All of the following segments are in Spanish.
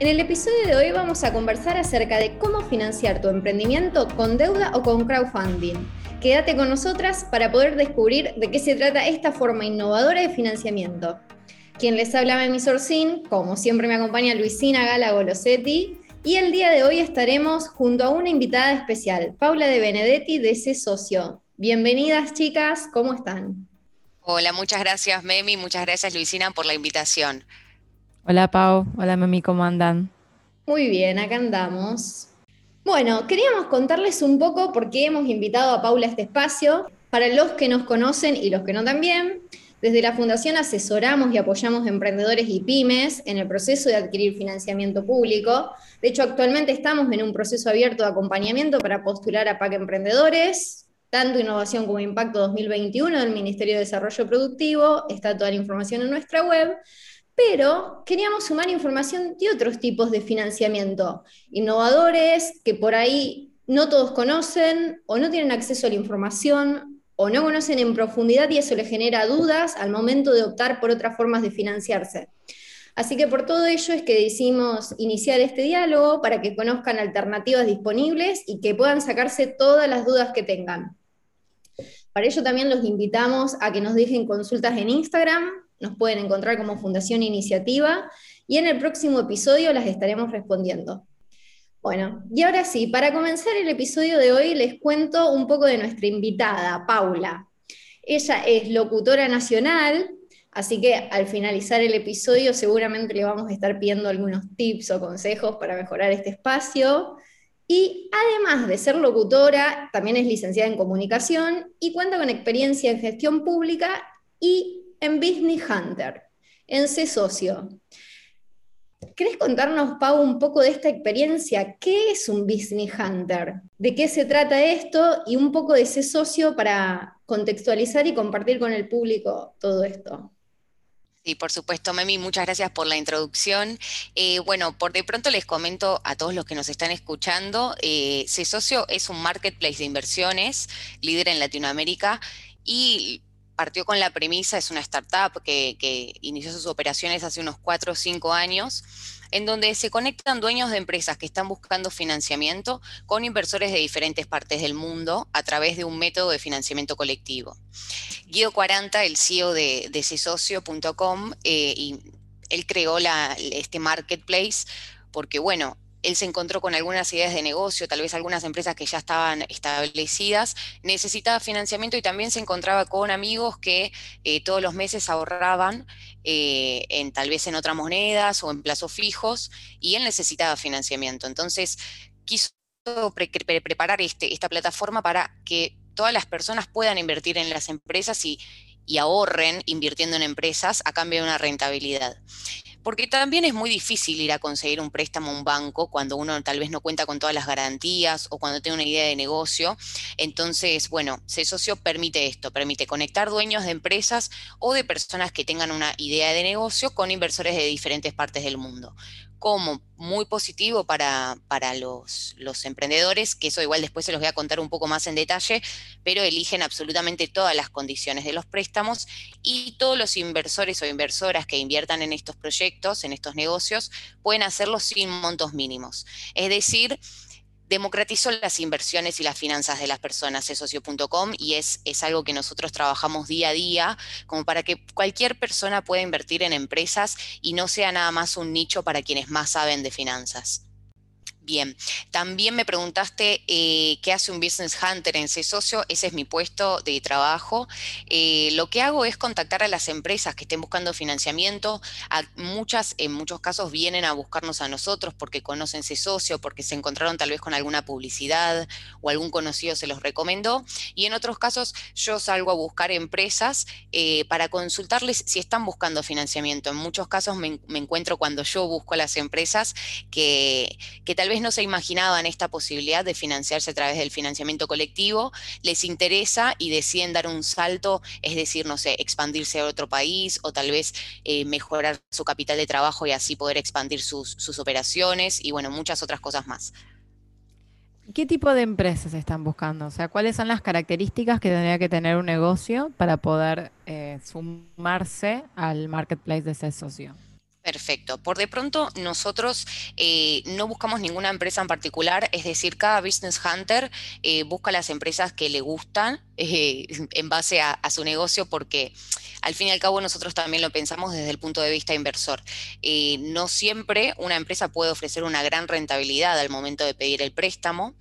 En el episodio de hoy vamos a conversar acerca de cómo financiar tu emprendimiento con deuda o con crowdfunding. Quédate con nosotras para poder descubrir de qué se trata esta forma innovadora de financiamiento. Quien les habla Memi Sorcín, como siempre me acompaña Luisina Gala Golosetti, y el día de hoy estaremos junto a una invitada especial, Paula de Benedetti de C Socio. Bienvenidas chicas, ¿cómo están? Hola, muchas gracias Memi, muchas gracias Luisina por la invitación. Hola Pau, hola Mami, ¿cómo andan? Muy bien, acá andamos. Bueno, queríamos contarles un poco por qué hemos invitado a Paula a este espacio. Para los que nos conocen y los que no también, desde la Fundación asesoramos y apoyamos a emprendedores y pymes en el proceso de adquirir financiamiento público. De hecho, actualmente estamos en un proceso abierto de acompañamiento para postular a PAC Emprendedores, tanto Innovación como Impacto 2021 del Ministerio de Desarrollo Productivo. Está toda la información en nuestra web pero queríamos sumar información de otros tipos de financiamiento, innovadores que por ahí no todos conocen o no tienen acceso a la información o no conocen en profundidad y eso les genera dudas al momento de optar por otras formas de financiarse. Así que por todo ello es que decidimos iniciar este diálogo para que conozcan alternativas disponibles y que puedan sacarse todas las dudas que tengan. Para ello también los invitamos a que nos dejen consultas en Instagram nos pueden encontrar como Fundación Iniciativa y en el próximo episodio las estaremos respondiendo. Bueno, y ahora sí, para comenzar el episodio de hoy les cuento un poco de nuestra invitada, Paula. Ella es locutora nacional, así que al finalizar el episodio seguramente le vamos a estar pidiendo algunos tips o consejos para mejorar este espacio. Y además de ser locutora, también es licenciada en comunicación y cuenta con experiencia en gestión pública y en Business Hunter, en C Socio. ¿Querés contarnos, Pau, un poco de esta experiencia? ¿Qué es un Business Hunter? ¿De qué se trata esto? Y un poco de ese socio para contextualizar y compartir con el público todo esto. Sí, por supuesto, Memi, muchas gracias por la introducción. Eh, bueno, por de pronto les comento a todos los que nos están escuchando, eh, C-Socio es un marketplace de inversiones, líder en Latinoamérica, y partió con la premisa, es una startup que, inició sus operaciones hace unos 4 o 5 años, en donde se conectan dueños de empresas que están buscando financiamiento con inversores de diferentes partes del mundo a través de un método de financiamiento colectivo. Guido 40, el CEO de, de Csocio.com, eh, y él creó este marketplace porque, bueno, él se encontró con algunas ideas de negocio, tal vez algunas empresas que ya estaban establecidas, necesitaba financiamiento y también se encontraba con amigos que eh, todos los meses ahorraban eh, en tal vez en otras monedas o en plazos fijos y él necesitaba financiamiento. Entonces quiso preparar este, esta plataforma para que todas las personas puedan invertir en las empresas y, y ahorren invirtiendo en empresas a cambio de una rentabilidad porque también es muy difícil ir a conseguir un préstamo a un banco cuando uno tal vez no cuenta con todas las garantías o cuando tiene una idea de negocio. Entonces, bueno, C Socio permite esto, permite conectar dueños de empresas o de personas que tengan una idea de negocio con inversores de diferentes partes del mundo como muy positivo para, para los, los, emprendedores, que eso igual después se los voy a contar un poco más en detalle, pero eligen absolutamente todas las condiciones de los préstamos y todos los inversores o inversoras que inviertan en estos proyectos, en estos negocios, pueden hacerlo sin montos mínimos. Es decir, democratizó las inversiones y las finanzas de las personas, es socio.com, y es, es algo que nosotros trabajamos día a día, como para que cualquier persona pueda invertir en empresas y no sea nada más un nicho para quienes más saben de finanzas. Bien, también me preguntaste eh, qué hace un business hunter en C socio, ese es mi puesto de trabajo. Eh, lo que hago es contactar a las empresas que estén buscando financiamiento. muchas, en muchos casos vienen a buscarnos a nosotros porque conocen C socio, porque se encontraron tal vez con alguna publicidad o algún conocido se los recomendó. Y en otros casos yo salgo a buscar empresas eh, para consultarles si están buscando financiamiento. En muchos casos me, encuentro cuando yo busco a las empresas que, que tal vez no se imaginaban esta posibilidad de financiarse a través del financiamiento colectivo, les interesa y deciden dar un salto, es decir, no sé, expandirse a otro país o tal vez eh, mejorar su capital de trabajo y así poder expandir sus, sus operaciones y bueno, muchas otras cosas más. ¿Qué tipo de empresas están buscando? O sea, ¿cuáles son las características que tendría que tener un negocio para poder eh, sumarse al marketplace de ese socio? Perfecto. Por de pronto, nosotros eh, no buscamos ninguna empresa en particular, es decir, cada business hunter eh, busca las empresas que le gustan en base a, su negocio porque al fin y al cabo nosotros también lo pensamos desde el punto de vista inversor. Eh, no siempre una empresa puede ofrecer una gran rentabilidad al momento de pedir el préstamo,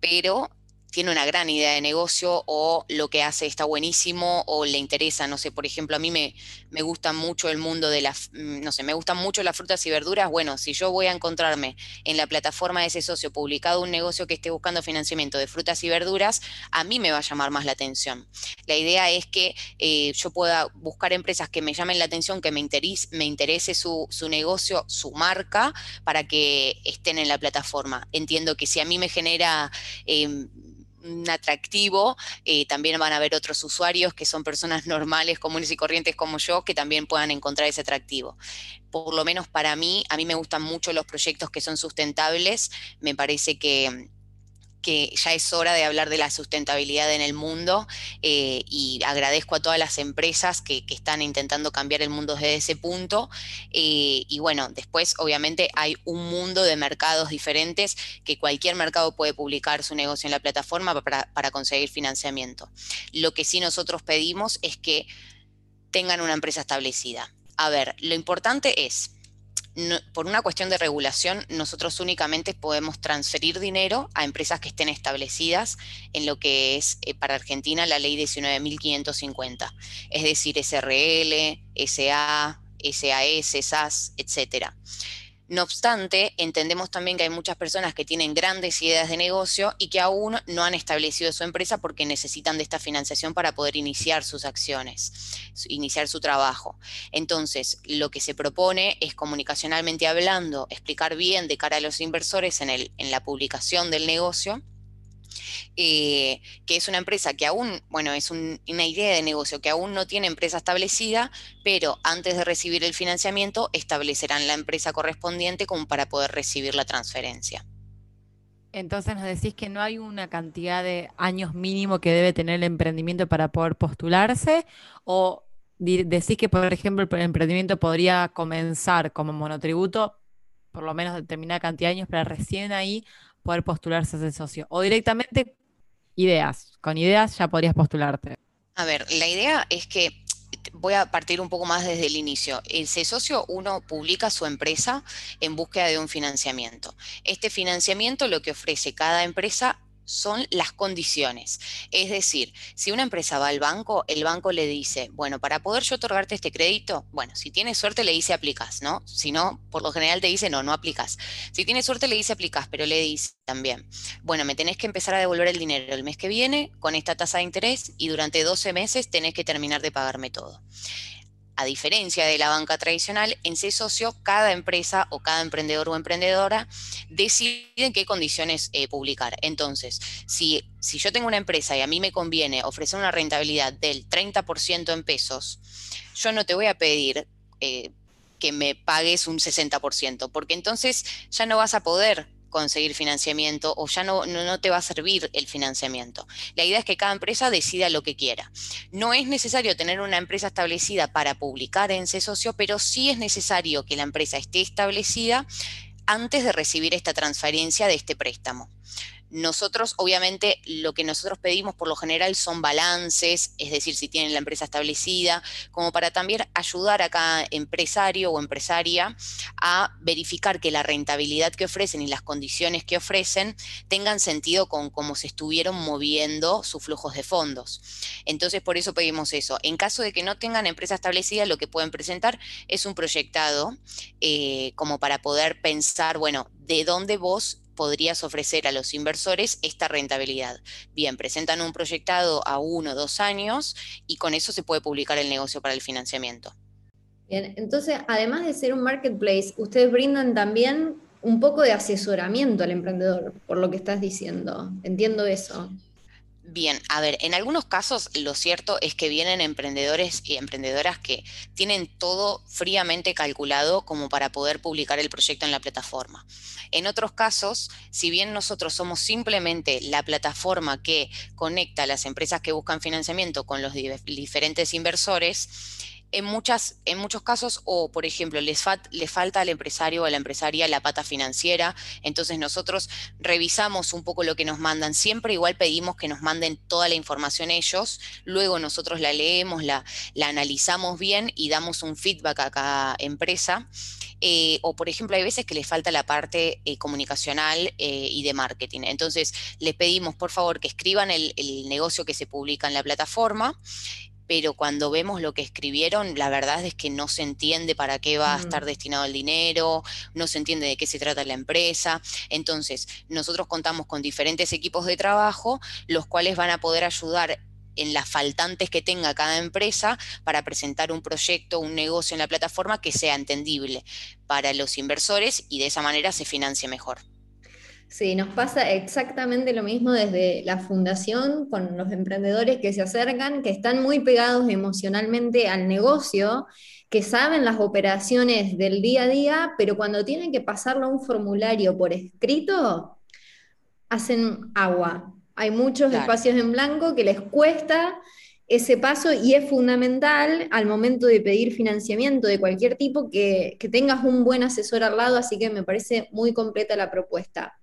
pero tiene una gran idea de negocio o lo que hace está buenísimo o le interesa, no sé, por ejemplo, a mí me, me gusta mucho el mundo de las, mm, no sé, me gustan mucho las frutas y verduras, bueno, si yo voy a encontrarme en la plataforma de ese socio publicado un negocio que esté buscando financiamiento de frutas y verduras, a mí me va a llamar más la atención. La idea es que eh, yo pueda buscar empresas que me llamen la atención, que me interese, me interese su, su negocio, su marca, para que estén en la plataforma. Entiendo que si a mí me genera... Em, un atractivo, eh, también van a haber otros usuarios que son personas normales, comunes y corrientes como yo, que también puedan encontrar ese atractivo. Por lo menos para mí, a mí me gustan mucho los proyectos que son sustentables, me parece que que ya es hora de hablar de la sustentabilidad en el mundo eh, y agradezco a todas las empresas que, están intentando cambiar el mundo desde ese punto. Eh, y bueno, después obviamente hay un mundo de mercados diferentes que cualquier mercado puede publicar su negocio en la plataforma para, para conseguir financiamiento. Lo que sí nosotros pedimos es que tengan una empresa establecida. A ver, lo importante es por una cuestión de regulación, nosotros únicamente podemos transferir dinero a empresas que estén establecidas en lo que es eh, para Argentina la ley 19.550, es decir, SRL, SA, SAS, SAS, etcétera. No obstante, entendemos también que hay muchas personas que tienen grandes ideas de negocio y que aún no han establecido su empresa porque necesitan de esta financiación para poder iniciar sus acciones, iniciar su trabajo. Entonces, lo que se propone es comunicacionalmente hablando, explicar bien de cara a los inversores en, el, en la publicación del negocio eh, que es una empresa que aún, bueno, es una idea de negocio que aún no tiene empresa establecida, pero antes de recibir el financiamiento establecerán la empresa correspondiente como para poder recibir la transferencia. Entonces nos decís que no hay una cantidad de años mínimo que debe tener el emprendimiento para poder postularse o decís que, por ejemplo, el emprendimiento podría comenzar como monotributo por lo menos determinada cantidad de años para recién ahí poder postularse a ese socio. O directamente ideas. Con ideas ya podrías postularte. A ver, la idea es que voy a partir un poco más desde el inicio. Ese socio uno publica su empresa en búsqueda de un financiamiento. Este financiamiento lo que ofrece cada empresa son las condiciones. Es decir, si una empresa va al banco, el banco le dice, bueno, para poder yo otorgarte este crédito, bueno, si tienes suerte le dice aplicas, ¿no? Si no, por lo general te dice, no, no aplicas. Si tienes suerte le dice aplicas, pero le dice también, bueno, me tenés que empezar a devolver el dinero el mes que viene con esta tasa de interés y durante 12 meses tenés que terminar de pagarme todo a diferencia de la banca tradicional, en C socio cada empresa o cada emprendedor o emprendedora decide en qué condiciones eh, publicar. Entonces, si, si yo tengo una empresa y a mí me conviene ofrecer una rentabilidad del 30% en pesos, yo no te voy a pedir eh, que me pagues un 60%, porque entonces ya no vas a poder conseguir financiamiento o ya no, no, te va a servir el financiamiento. La idea es que cada empresa decida lo que quiera. No es necesario tener una empresa establecida para publicar en ese socio, pero sí es necesario que la empresa esté establecida antes de recibir esta transferencia de este préstamo. Nosotros, obviamente, lo que nosotros pedimos por lo general son balances, es decir, si tienen la empresa establecida, como para también ayudar a cada empresario o empresaria a verificar que la rentabilidad que ofrecen y las condiciones que ofrecen tengan sentido con cómo se estuvieron moviendo sus flujos de fondos. Entonces, por eso pedimos eso. En caso de que no tengan empresa establecida, lo que pueden presentar es un proyectado eh, como para poder pensar, bueno, de dónde vos podrías ofrecer a los inversores esta rentabilidad. Bien, presentan un proyectado a uno o dos años y con eso se puede publicar el negocio para el financiamiento. Bien, entonces, además de ser un marketplace, ustedes brindan también un poco de asesoramiento al emprendedor, por lo que estás diciendo. Entiendo eso. Bien, a ver, en algunos casos lo cierto es que vienen emprendedores y emprendedoras que tienen todo fríamente calculado como para poder publicar el proyecto en la plataforma. En otros casos, si bien nosotros somos simplemente la plataforma que conecta a las empresas que buscan financiamiento con los diferentes inversores, en, en muchos casos, o por ejemplo, les, falta al empresario o a la empresaria la pata financiera, entonces nosotros revisamos un poco lo que nos mandan, siempre igual pedimos que nos manden toda la información ellos, luego nosotros la leemos, la, la analizamos bien y damos un feedback a cada empresa. Eh, o por ejemplo, hay veces que les falta la parte eh, comunicacional eh, y de marketing. Entonces, les pedimos por favor que escriban el negocio que se publica en la plataforma pero cuando vemos lo que escribieron, la verdad es que no se entiende para qué va a estar destinado el dinero, no se entiende de qué se trata la empresa. Entonces, nosotros contamos con diferentes equipos de trabajo, los cuales van a poder ayudar en las faltantes que tenga cada empresa para presentar un proyecto, un negocio en la plataforma que sea entendible para los inversores y de esa manera se financie mejor. Sí, nos pasa exactamente lo mismo desde la fundación con los emprendedores que se acercan, que están muy pegados emocionalmente al negocio, que saben las operaciones del día a día, pero cuando tienen que pasarlo a un formulario por escrito, hacen agua. Hay muchos espacios en blanco que les cuesta ese paso y es fundamental al momento de pedir financiamiento de cualquier tipo que, que tengas un buen asesor al lado, así que me parece muy completa la propuesta.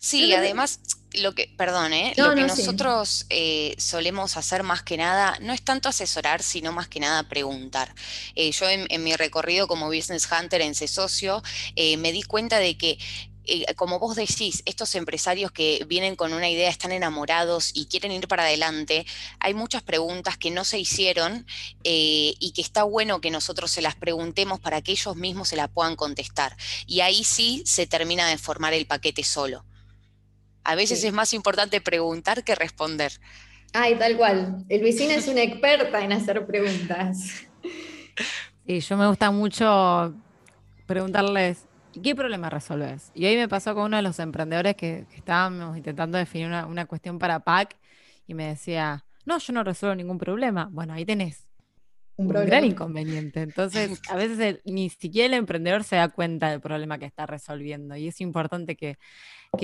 Sí, además, lo que, perdón, ¿eh? lo que nosotros eh, solemos hacer más que nada, no es tanto asesorar, sino más que nada preguntar. Eh, yo en, mi recorrido como Business Hunter en C-Socio, me di cuenta de que como vos decís, estos empresarios que vienen con una idea, están enamorados y quieren ir para adelante, hay muchas preguntas que no se hicieron y que está bueno que nosotros se las preguntemos para que ellos mismos se las puedan contestar. Y ahí sí se termina de formar el paquete solo. A veces es más importante preguntar que responder. Ay, tal cual. El vecino es una experta en hacer preguntas. Y yo me gusta mucho preguntarles, ¿qué problema resolves? Y hoy me pasó con uno de los emprendedores que, estábamos intentando definir una, una, cuestión para PAC y me decía, no, yo no resuelvo ningún problema. Bueno, ahí tenés un, gran inconveniente. Entonces, a veces ni siquiera el emprendedor se da cuenta del problema que está resolviendo y es importante que,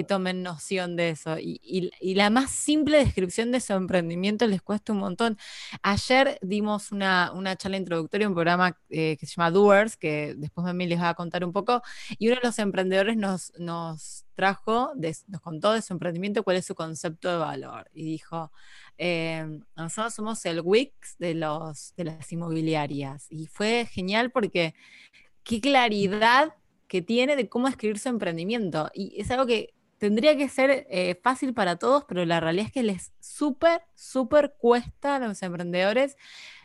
tomen noción de eso. Y, la más simple descripción de su emprendimiento les cuesta un montón. Ayer dimos una, charla introductoria, un programa eh, que se llama Doers, que después mí les va a contar un poco, y uno de los emprendedores nos, nos trajo, nos contó de su emprendimiento cuál es su concepto de valor. Y dijo, Em, nosotros somos el Wix de, los, de las inmobiliarias y fue genial porque qué claridad que tiene de cómo escribir su emprendimiento. Y es algo que tendría que ser eh, fácil para todos, pero la realidad es que les súper, súper cuesta a los emprendedores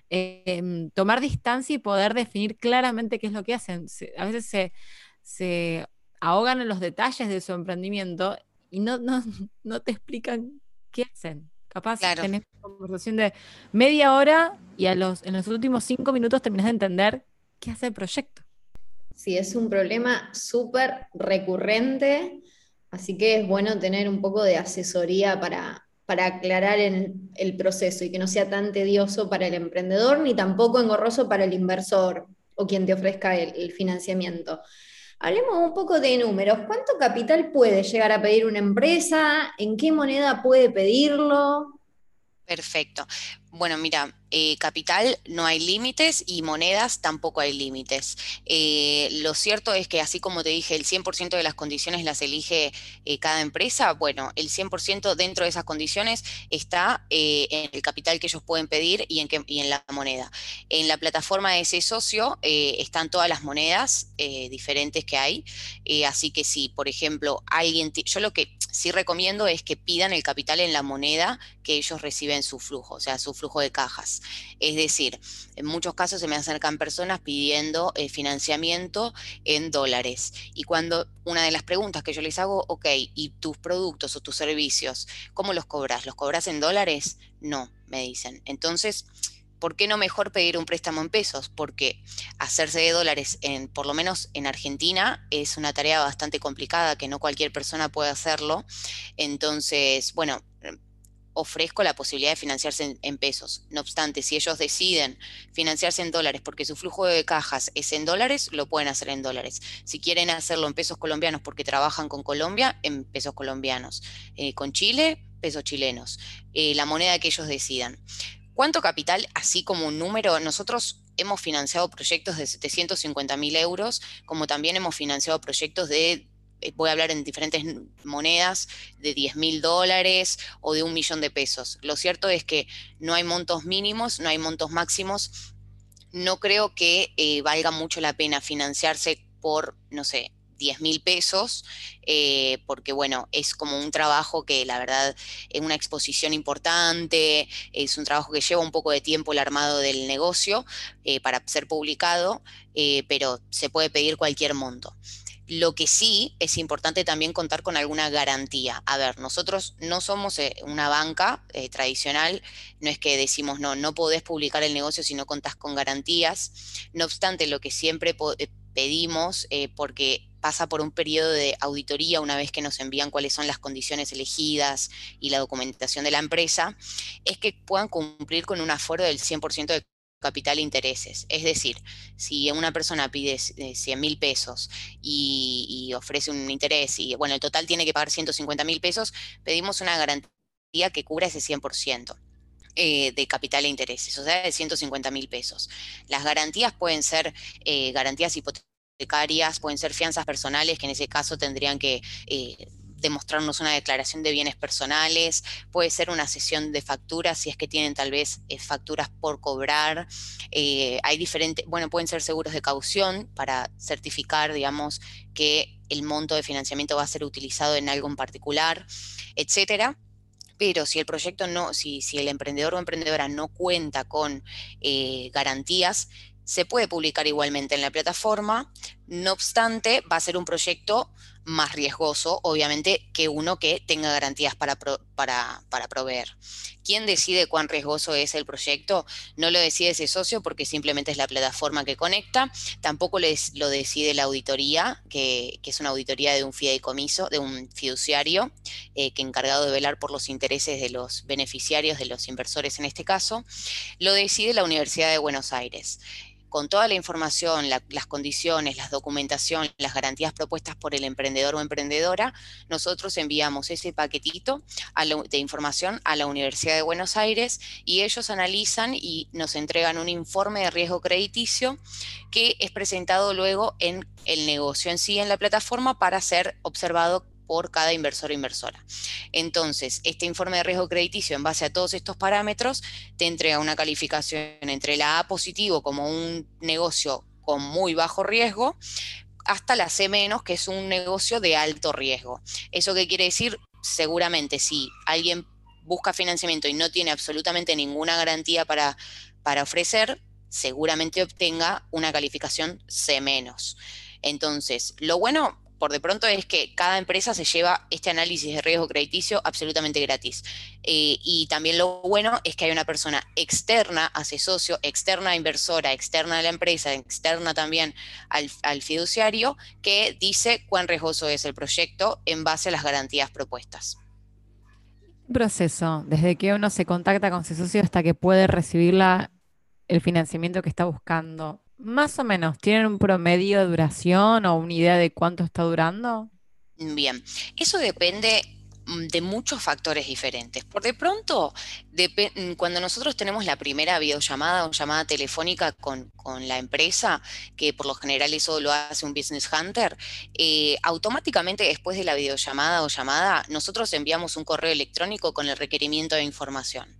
em, tomar distancia y poder definir claramente qué es lo que hacen. a veces se, se, ahogan en los detalles de su emprendimiento y no, no, no te explican qué hacen. Capaz tenés una conversación de media hora y a los, en los últimos cinco minutos terminás de entender qué hace el proyecto. Sí, es un problema súper recurrente, así que es bueno tener un poco de asesoría para, para aclarar el proceso y que no sea tan tedioso para el emprendedor ni tampoco engorroso para el inversor o quien te ofrezca el financiamiento. Hablemos un poco de números. ¿Cuánto capital puede llegar a pedir una empresa? ¿En qué moneda puede pedirlo? Perfecto. Bueno, mira, eh, capital no hay límites y monedas tampoco hay límites. Eh, lo cierto es que así como te dije, el 100% de las condiciones las elige eh, cada empresa, bueno, el 100% dentro de esas condiciones está en el capital que ellos pueden pedir y en, y en la moneda. En la plataforma de ese socio están todas las monedas diferentes que hay, así que si, por ejemplo, alguien, yo lo que sí recomiendo es que pidan el capital en la moneda que ellos reciben su flujo, o sea, su flujo de cajas. Es decir, en muchos casos se me acercan personas pidiendo eh, financiamiento en dólares. Y cuando una de las preguntas que yo les hago, ok, ¿y tus productos o tus servicios, cómo los cobras? ¿Los cobras en dólares? No, me dicen. Entonces, ¿por qué no mejor pedir un préstamo en pesos? Porque hacerse de dólares, en, por lo menos en Argentina, es una tarea bastante complicada, que no cualquier persona puede hacerlo. Entonces, bueno, ofrezco la posibilidad de financiarse en, pesos. No obstante, si ellos deciden financiarse en dólares porque su flujo de cajas es en dólares, lo pueden hacer en dólares. Si quieren hacerlo en pesos colombianos porque trabajan con Colombia, en pesos colombianos. Eh, con Chile, pesos chilenos. Eh, la moneda que ellos decidan. ¿Cuánto capital? Así como un número, nosotros hemos financiado proyectos de 750 mil euros, como también hemos financiado proyectos de voy a hablar en diferentes monedas, de 10 mil dólares o de un millón de pesos. Lo cierto es que no hay montos mínimos, no hay montos máximos. No creo que eh, valga mucho la pena financiarse por, no sé, 10 mil pesos, eh, porque bueno, es como un trabajo que la verdad es una exposición importante, es un trabajo que lleva un poco de tiempo el armado del negocio para ser publicado, pero se puede pedir cualquier monto. Lo que sí es importante también contar con alguna garantía. A ver, nosotros no somos eh, una banca eh, tradicional, no es que decimos no, no podés publicar el negocio si no contás con garantías. No obstante, lo que siempre eh, pedimos, porque pasa por un periodo de auditoría una vez que nos envían cuáles son las condiciones elegidas y la documentación de la empresa, es que puedan cumplir con un aforo del 100% de capital e intereses. Es decir, si una persona pide 100 mil pesos y, ofrece un interés y, bueno, el total tiene que pagar 150 mil pesos, pedimos una garantía que cubra ese 100%. Eh, de capital e intereses, o sea, de 150 mil pesos. Las garantías pueden ser eh, garantías hipotecarias, pueden ser fianzas personales, que en ese caso tendrían que eh, demostrarnos una declaración de bienes personales, puede ser una sesión de facturas si es que tienen tal vez eh, facturas por cobrar. Eh, hay diferentes, bueno, pueden ser seguros de caución para certificar, digamos, que el monto de financiamiento va a ser utilizado en algo en particular, etcétera pero si el proyecto no, si, si el emprendedor o emprendedora no cuenta con eh, garantías, se puede publicar igualmente en la plataforma, no obstante, va a ser un proyecto más riesgoso, obviamente, que uno que tenga garantías para, para, para, proveer. ¿Quién decide cuán riesgoso es el proyecto? No lo decide ese socio porque simplemente es la plataforma que conecta, tampoco lo decide la auditoría, que, es una auditoría de un fideicomiso, de un fiduciario, eh, que encargado de velar por los intereses de los beneficiarios, de los inversores en este caso, lo decide la Universidad de Buenos Aires con toda la información, las condiciones, las documentación, las garantías propuestas por el emprendedor o emprendedora, nosotros enviamos ese paquetito de información a la Universidad de Buenos Aires y ellos analizan y nos entregan un informe de riesgo crediticio que es presentado luego en el negocio en sí en la plataforma para ser observado por cada inversor o inversora. Entonces, este informe de riesgo crediticio en base a todos estos parámetros te entrega una calificación entre la A positivo como un negocio con muy bajo riesgo, hasta la C menos, que es un negocio de alto riesgo. ¿Eso qué quiere decir? Seguramente si alguien busca financiamiento y no tiene absolutamente ninguna garantía para, para ofrecer, seguramente obtenga una calificación C menos. Entonces, lo bueno, por de pronto es que cada empresa se lleva este análisis de riesgo crediticio absolutamente gratis. Eh, y también lo bueno es que hay una persona externa a ese socio, externa inversora, externa a la empresa, externa también al, al fiduciario, que dice cuán riesgoso es el proyecto en base a las garantías propuestas. Proceso, desde que uno se contacta con ese socio hasta que puede recibir la, el financiamiento que está buscando, más o menos, ¿tienen un promedio de duración o una idea de cuánto está durando? Bien, eso depende mm, de muchos factores diferentes. Por de pronto, mm, cuando nosotros tenemos la primera videollamada o llamada telefónica con, la empresa, que por lo general eso lo hace un business hunter, eh, automáticamente después de la videollamada o llamada, nosotros enviamos un correo electrónico con el requerimiento de información.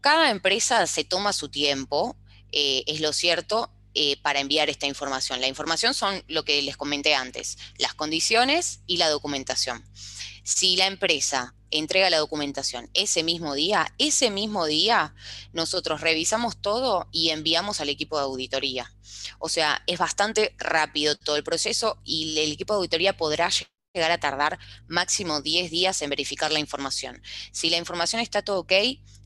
Cada empresa se toma su tiempo eh, es lo cierto, eh, para enviar esta información. La información son lo que les comenté antes, las condiciones y la documentación. Si la empresa entrega la documentación ese mismo día, ese mismo día nosotros revisamos todo y enviamos al equipo de auditoría. O sea, es bastante rápido todo el proceso y el equipo de auditoría podrá llegar a tardar máximo 10 días en verificar la información. Si la información está todo ok,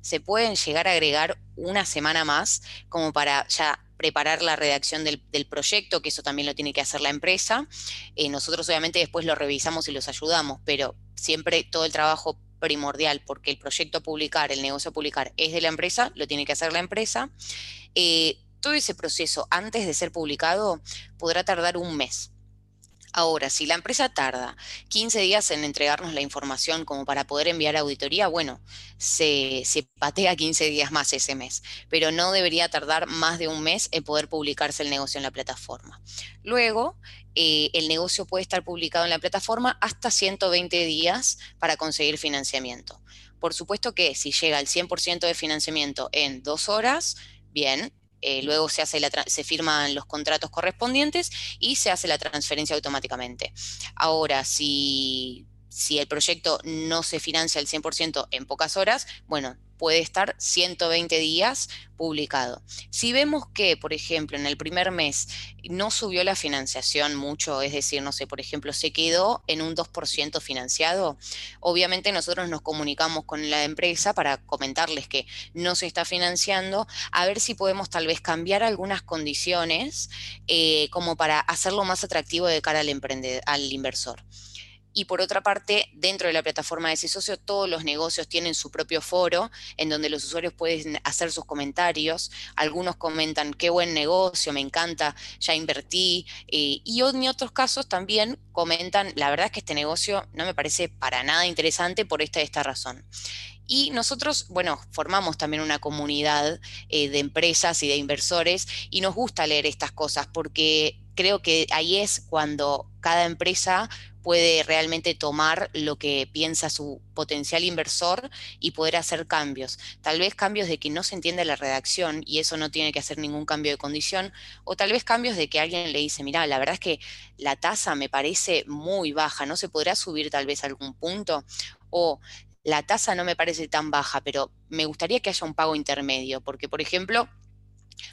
se pueden llegar a agregar una semana más como para ya preparar la redacción del, proyecto, que eso también lo tiene que hacer la empresa. Eh, nosotros obviamente después lo revisamos y los ayudamos, pero siempre todo el trabajo primordial, porque el proyecto a publicar, el negocio a publicar es de la empresa, lo tiene que hacer la empresa. Eh, todo ese proceso antes de ser publicado podrá tardar un mes. Ahora, si la empresa tarda 15 días en entregarnos la información como para poder enviar auditoría, bueno, se, patea 15 días más ese mes, pero no debería tardar más de un mes en poder publicarse el negocio en la plataforma. Luego, eh, el negocio puede estar publicado en la plataforma hasta 120 días para conseguir financiamiento. Por supuesto que si llega al 100% de financiamiento en dos horas, bien, eh, luego se, hace se firman los contratos correspondientes y se hace la transferencia automáticamente. Ahora, si, si el proyecto no se financia al 100% en pocas horas, bueno, puede estar 120 días publicado. Si vemos que, por ejemplo, en el primer mes no subió la financiación mucho, es decir, no sé, por ejemplo, se quedó en un 2% financiado, obviamente nosotros nos comunicamos con la empresa para comentarles que no se está financiando, a ver si podemos tal vez cambiar algunas condiciones eh, como para hacerlo más atractivo de cara al, al inversor. Y por otra parte, dentro de la plataforma de ese todos los negocios tienen su propio foro en donde los usuarios pueden hacer sus comentarios. Algunos comentan, qué buen negocio, me encanta, ya invertí. Eh, y en otros casos también comentan, la verdad es que este negocio no me parece para nada interesante por esta esta razón. Y nosotros, bueno, formamos también una comunidad eh, de empresas y de inversores y nos gusta leer estas cosas porque creo que ahí es cuando cada empresa puede realmente tomar lo que piensa su potencial inversor y poder hacer cambios. Tal vez cambios de que no se entiende la redacción y eso no tiene que hacer ningún cambio de condición, o tal vez cambios de que alguien le dice, mira, la verdad es que la tasa me parece muy baja, ¿no se podrá subir tal vez algún punto? O la tasa no me parece tan baja, pero me gustaría que haya un pago intermedio, porque por ejemplo,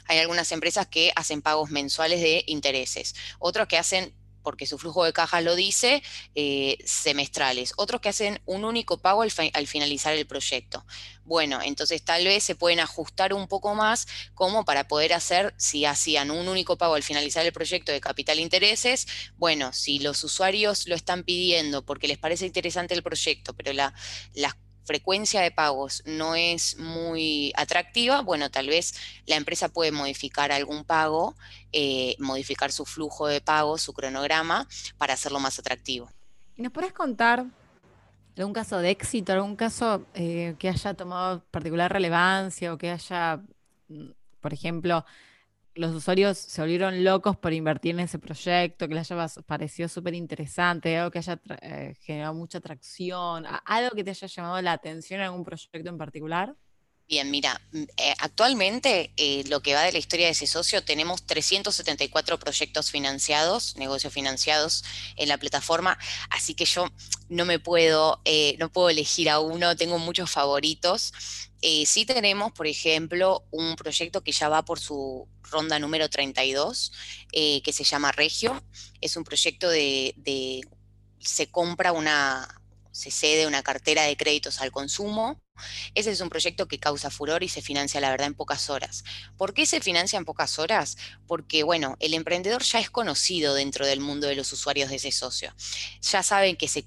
hay algunas empresas que hacen pagos mensuales de intereses, otros que hacen porque su flujo de caja lo dice, eh, semestrales. Otros que hacen un único pago al, finalizar el proyecto. Bueno, entonces tal vez se pueden ajustar un poco más como para poder hacer, si hacían un único pago al finalizar el proyecto de capital intereses, bueno, si los usuarios lo están pidiendo porque les parece interesante el proyecto, pero la, las frecuencia de pagos no es muy atractiva, bueno, tal vez la empresa puede modificar algún pago, eh, modificar su flujo de pago, su cronograma, para hacerlo más atractivo. ¿Y nos puedes contar algún caso de éxito, algún caso eh, que haya tomado particular relevancia o que haya, mm, por ejemplo, los usuarios se volvieron locos por invertir en ese proyecto, que les haya parecido súper interesante, algo que haya eh, generado mucha atracción, algo que te haya llamado la atención en algún proyecto en particular? Bien, mira, mm, eh, actualmente eh, lo que va de la historia de ese socio, tenemos 374 proyectos financiados, negocios financiados en la plataforma, así que yo no me puedo, no puedo elegir a uno, tengo muchos favoritos. sí tenemos, por ejemplo, un proyecto que ya va por su ronda número 32, eh, que se llama Regio. Es un proyecto de, se compra una, se cede una cartera de créditos al consumo ese es un proyecto que causa furor y se financia, la verdad, en pocas horas. ¿Por qué se financia en pocas horas? Porque, bueno, el emprendedor ya es conocido dentro del mundo de los usuarios de ese socio. Ya saben que se,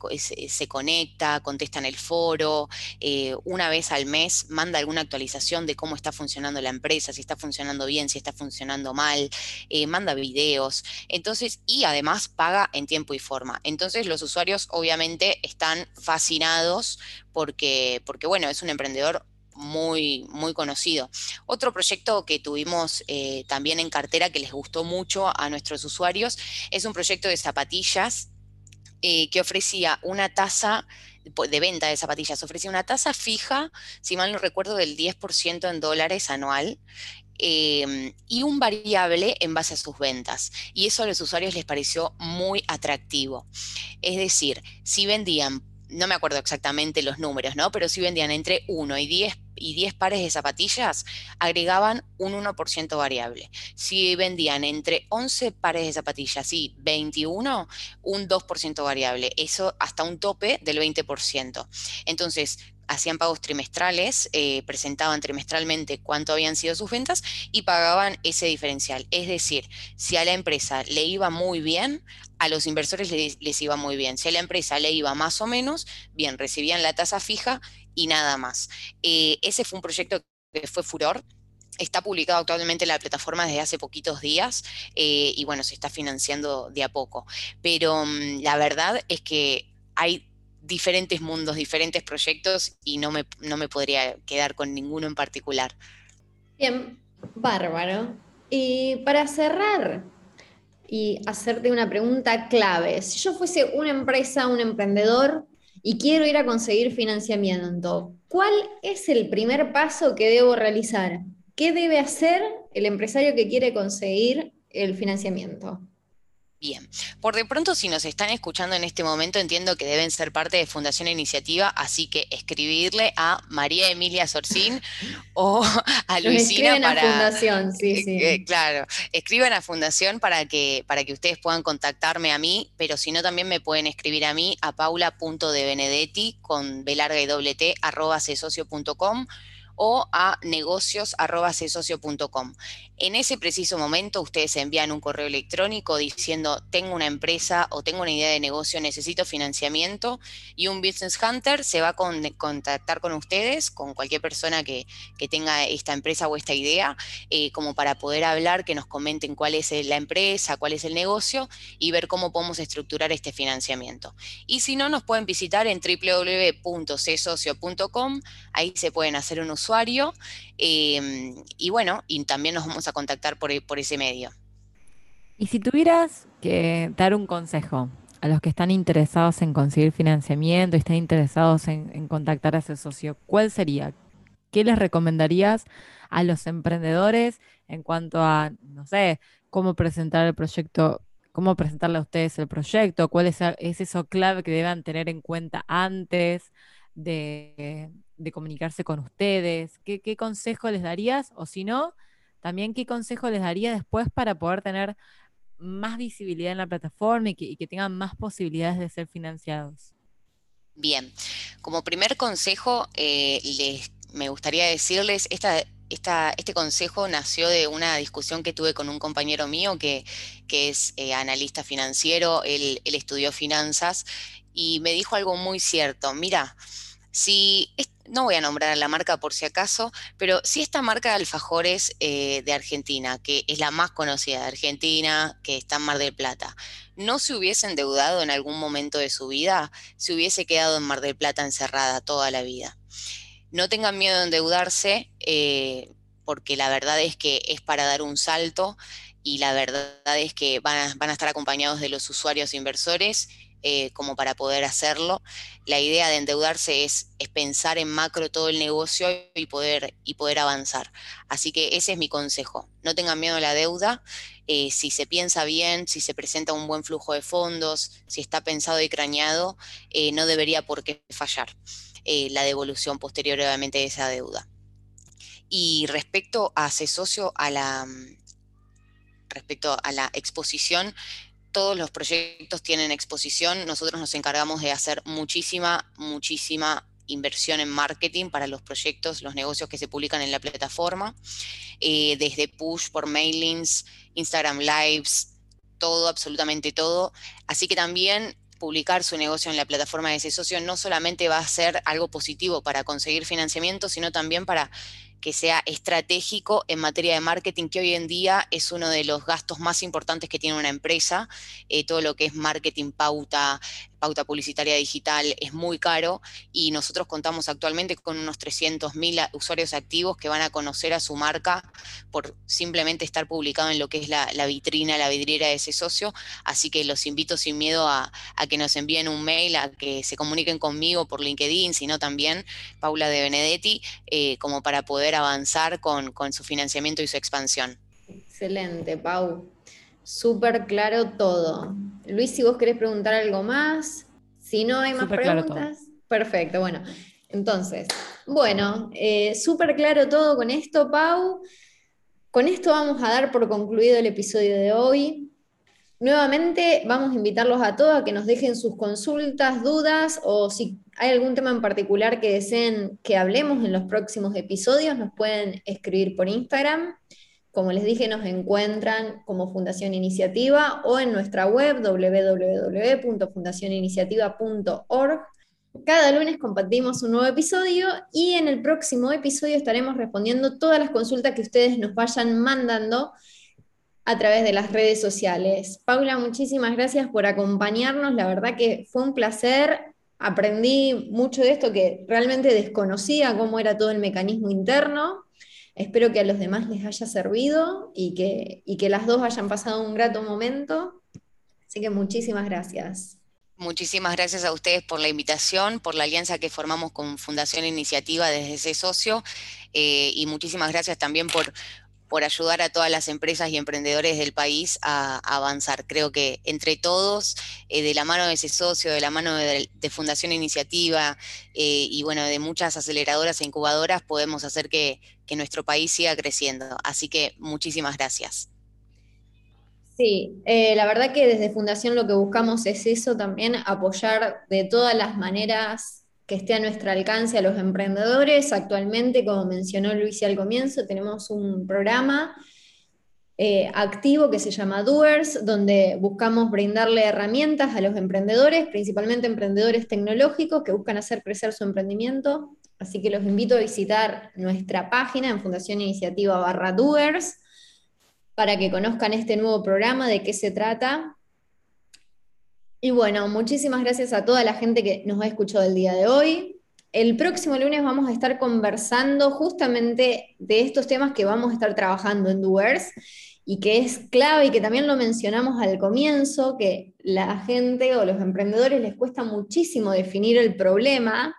se, conecta, contesta en el foro, eh, una vez al mes manda alguna actualización de cómo está funcionando la empresa, si está funcionando bien, si está funcionando mal, eh, manda videos. Entonces, y además paga en tiempo y forma. Entonces, los usuarios obviamente están fascinados porque, porque bueno, es un emprendedor muy, muy conocido. Otro proyecto que tuvimos eh, también en cartera que les gustó mucho a nuestros usuarios es un proyecto de zapatillas eh, que ofrecía una tasa de venta de zapatillas, ofrecía una tasa fija, si mal no recuerdo, del 10% en dólares anual. Em, y un variable en base a sus ventas. Y eso a los usuarios les pareció muy atractivo. Es decir, si vendían no me acuerdo exactamente los números, ¿no? Pero si vendían entre 1 y 10, y 10 pares de zapatillas, agregaban un 1% variable. Si vendían entre 11 pares de zapatillas y 21, un 2% variable. Eso hasta un tope del 20%. Entonces, hacían pagos trimestrales, eh, presentaban trimestralmente cuánto habían sido sus ventas y pagaban ese diferencial. Es decir, si a la empresa le iba muy bien, a los inversores les, iba muy bien. Si a la empresa le iba más o menos, bien, recibían la tasa fija y nada más. Eh, ese fue un proyecto que fue furor. Está publicado actualmente en la plataforma desde hace poquitos días eh, y bueno, se está financiando de a poco. Pero mm, la verdad es que hay diferentes mundos, diferentes proyectos y no me, no me podría quedar con ninguno en particular. Bien, bárbaro. Y para cerrar y hacerte una pregunta clave, si yo fuese una empresa, un emprendedor y quiero ir a conseguir financiamiento, ¿cuál es el primer paso que debo realizar? ¿Qué debe hacer el empresario que quiere conseguir el financiamiento? Bien, por de pronto si nos están escuchando en este momento entiendo que deben ser parte de Fundación Iniciativa, así que escribirle a María Emilia Sorcín o a Luisina para... A fundación, sí, sí. Eh, claro, escriban a Fundación para que, para que ustedes puedan contactarme a mí, pero si no también me pueden escribir a mí a paula.debenedetti con b larga y doble t arroba o a negocios.com. En ese preciso momento ustedes envían un correo electrónico diciendo tengo una empresa o tengo una idea de negocio, necesito financiamiento y un business hunter se va a contactar con ustedes, con cualquier persona que, tenga esta empresa o esta idea, eh, como para poder hablar, que nos comenten cuál es la empresa, cuál es el negocio y ver cómo podemos estructurar este financiamiento. Y si no, nos pueden visitar en www.csocio.com, ahí se pueden hacer un em, y bueno, y también nos vamos a contactar por, por ese medio. Y si tuvieras que dar un consejo a los que están interesados en conseguir financiamiento, están interesados en, contactar a ese socio, ¿cuál sería? ¿Qué les recomendarías a los emprendedores en cuanto a, no sé, cómo presentar el proyecto, cómo presentarle a ustedes el proyecto, cuál es, es eso clave que deban tener en cuenta antes de, de comunicarse con ustedes? ¿Qué, ¿Qué, consejo les darías? O si no, también qué consejo les daría después para poder tener más visibilidad en la plataforma y que, tengan más posibilidades de ser financiados. Bien, como primer consejo, eh, les, me gustaría decirles, esta, esta, este consejo nació de una discusión que tuve con un compañero mío que, que es eh, analista financiero, él, él, estudió finanzas y me dijo algo muy cierto, mira, si no voy a nombrar a la marca por si acaso, pero si esta marca de alfajores eh, de Argentina, que es la más conocida de Argentina, que está en Mar del Plata, no se hubiese endeudado en algún momento de su vida, se hubiese quedado en Mar del Plata encerrada toda la vida. No tengan miedo de endeudarse, eh, porque la verdad es que es para dar un salto y la verdad es que van a estar acompañados de los usuarios inversores eh, como para poder hacerlo. La idea de endeudarse es, pensar en macro todo el negocio y poder, y poder avanzar. Así que ese es mi consejo. No tengan miedo a la deuda. Eh, si se piensa bien, si se presenta un buen flujo de fondos, si está pensado y craneado, eh, no debería por qué fallar la devolución posterior obviamente de esa deuda. Y respecto a ese socio, a la, respecto a la exposición, todos los proyectos tienen exposición. Nosotros nos encargamos de hacer muchísima, muchísima inversión en marketing para los proyectos, los negocios que se publican en la plataforma, eh, desde push por mailings, Instagram Lives, todo, absolutamente todo. Así que también publicar su negocio en la plataforma de ese socio no solamente va a ser algo positivo para conseguir financiamiento, sino también para que sea estratégico en materia de marketing, que hoy en día es uno de los gastos más importantes que tiene una empresa. Eh, todo lo que es marketing, pauta, pauta publicitaria digital es muy caro y nosotros contamos actualmente con unos 300.000 usuarios activos que van a conocer a su marca por simplemente estar publicado en lo que es la, vitrina, la vidriera de ese socio. Así que los invito sin miedo a, que nos envíen un mail, a que se comuniquen conmigo por LinkedIn, sino también Paula de Benedetti, eh, como para poder avanzar con, con su financiamiento y su expansión. Excelente, Pau. Súper claro todo. Luis, si vos querés preguntar algo más. Si no hay más preguntas, perfecto, bueno. Entonces, bueno, eh, súper claro todo con esto, Pau. Con esto vamos a dar por concluido el episodio de hoy. Nuevamente vamos a invitarlos a todos a que nos dejen sus consultas, dudas o si hay algún tema en particular que deseen que hablemos en los próximos episodios, nos pueden escribir por Instagram. Como les dije, nos encuentran como Fundación Iniciativa o en nuestra web www.fundacioniniciativa.org. Cada lunes compartimos un nuevo episodio y en el próximo episodio estaremos respondiendo todas las consultas que ustedes nos vayan mandando a través de las redes sociales. Paula, muchísimas gracias por acompañarnos. La verdad que fue un placer. Aprendí mucho de esto que realmente desconocía cómo era todo el mecanismo interno. Espero que a los demás les haya servido y que, y que las dos hayan pasado un grato momento. Así que muchísimas gracias. Muchísimas gracias a ustedes por la invitación, por la alianza que formamos con Fundación Iniciativa desde ese socio eh, y muchísimas gracias también por, por ayudar a todas las empresas y emprendedores del país a, avanzar. Creo que entre todos, eh, de la mano de ese socio, de la mano de, Fundación Iniciativa eh, y bueno, de muchas aceleradoras e incubadoras, podemos hacer que nuestro país siga creciendo. Así que muchísimas gracias. Sí, eh, la verdad que desde Fundación lo que buscamos es eso también, apoyar de todas las maneras que esté a nuestro alcance a los emprendedores. Actualmente, como mencionó Luis al comienzo, tenemos un programa eh, activo que se llama Doers, donde buscamos brindarle herramientas a los emprendedores, principalmente emprendedores tecnológicos que buscan hacer crecer su emprendimiento. Así que los invito a visitar nuestra página en Fundación Iniciativa barra Doers para que conozcan este nuevo programa, de qué se trata. Y bueno, muchísimas gracias a toda la gente que nos ha escuchado el día de hoy. El próximo lunes vamos a estar conversando justamente de estos temas que vamos a estar trabajando en Doers y que es clave y que también lo mencionamos al comienzo, que la gente o los emprendedores les cuesta muchísimo definir el problema.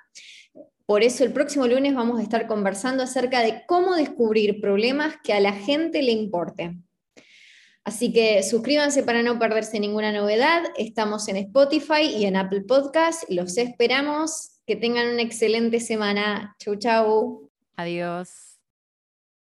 Por eso el próximo lunes vamos a estar conversando acerca de cómo descubrir problemas que a la gente le importen. Así que suscríbanse para no perderse ninguna novedad. Estamos en Spotify y en Apple Podcast. Los esperamos. Que tengan una excelente semana. Chau, chau. Adiós.